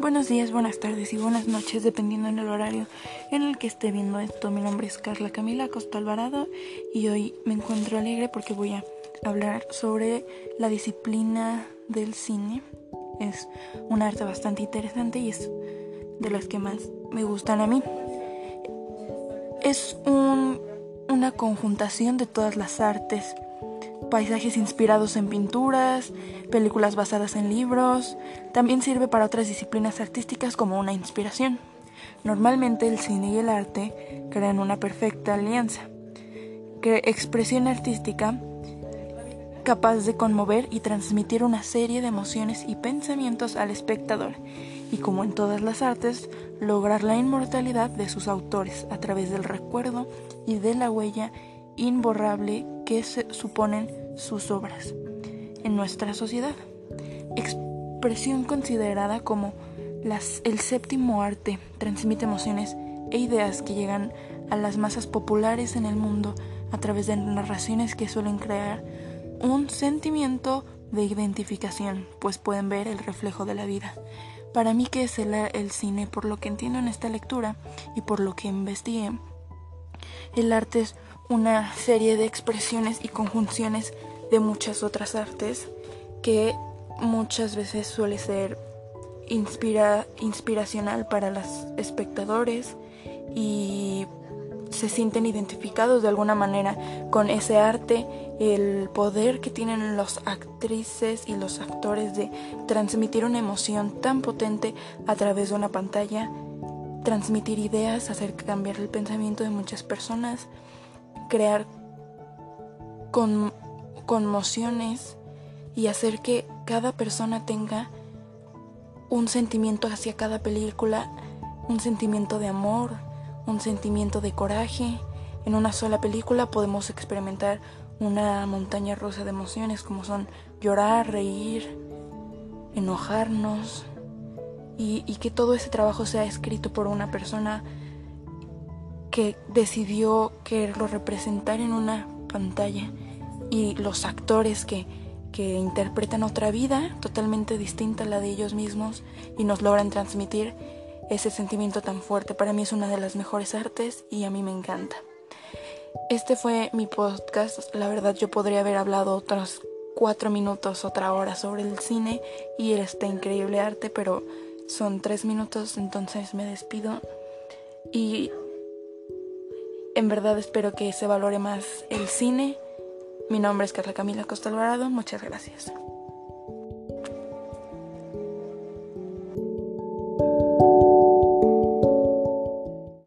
Buenos días, buenas tardes y buenas noches, dependiendo del horario en el que esté viendo esto. Mi nombre es Carla Camila Costa Alvarado y hoy me encuentro alegre porque voy a hablar sobre la disciplina del cine. Es un arte bastante interesante y es de las que más me gustan a mí. Es una conjuntación de todas las artes paisajes inspirados en pinturas, películas basadas en libros, también sirve para otras disciplinas artísticas como una inspiración. Normalmente el cine y el arte crean una perfecta alianza, expresión artística capaz de conmover y transmitir una serie de emociones y pensamientos al espectador, y como en todas las artes, lograr la inmortalidad de sus autores a través del recuerdo y de la huella imborrable que suponen sus obras en nuestra sociedad. Expresión considerada como el séptimo arte transmite emociones e ideas que llegan a las masas populares en el mundo a través de narraciones que suelen crear un sentimiento de identificación, pues pueden ver el reflejo de la vida. Para mí, que es el, el cine? Por lo que entiendo en esta lectura y por lo que investigué, el arte es una serie de expresiones y conjunciones de muchas otras artes que muchas veces suele ser inspira, inspiracional para los espectadores y se sienten identificados de alguna manera con ese arte, el poder que tienen los actrices y los actores de transmitir una emoción tan potente a través de una pantalla, transmitir ideas, hacer cambiar el pensamiento de muchas personas, crear con conmociones y hacer que cada persona tenga un sentimiento hacia cada película, un sentimiento de amor, un sentimiento de coraje. En una sola película podemos experimentar una montaña rusa de emociones como son llorar, reír, enojarnos y, y que todo ese trabajo sea escrito por una persona que decidió quererlo representar en una pantalla y los actores que, que interpretan otra vida totalmente distinta a la de ellos mismos y nos logran transmitir ese sentimiento tan fuerte. Para mí es una de las mejores artes y a mí me encanta. Este fue mi podcast. La verdad yo podría haber hablado otros cuatro minutos, otra hora sobre el cine y este increíble arte, pero son tres minutos, entonces me despido. Y en verdad espero que se valore más el cine mi nombre es Carla Camila Costa Alvarado. Muchas gracias.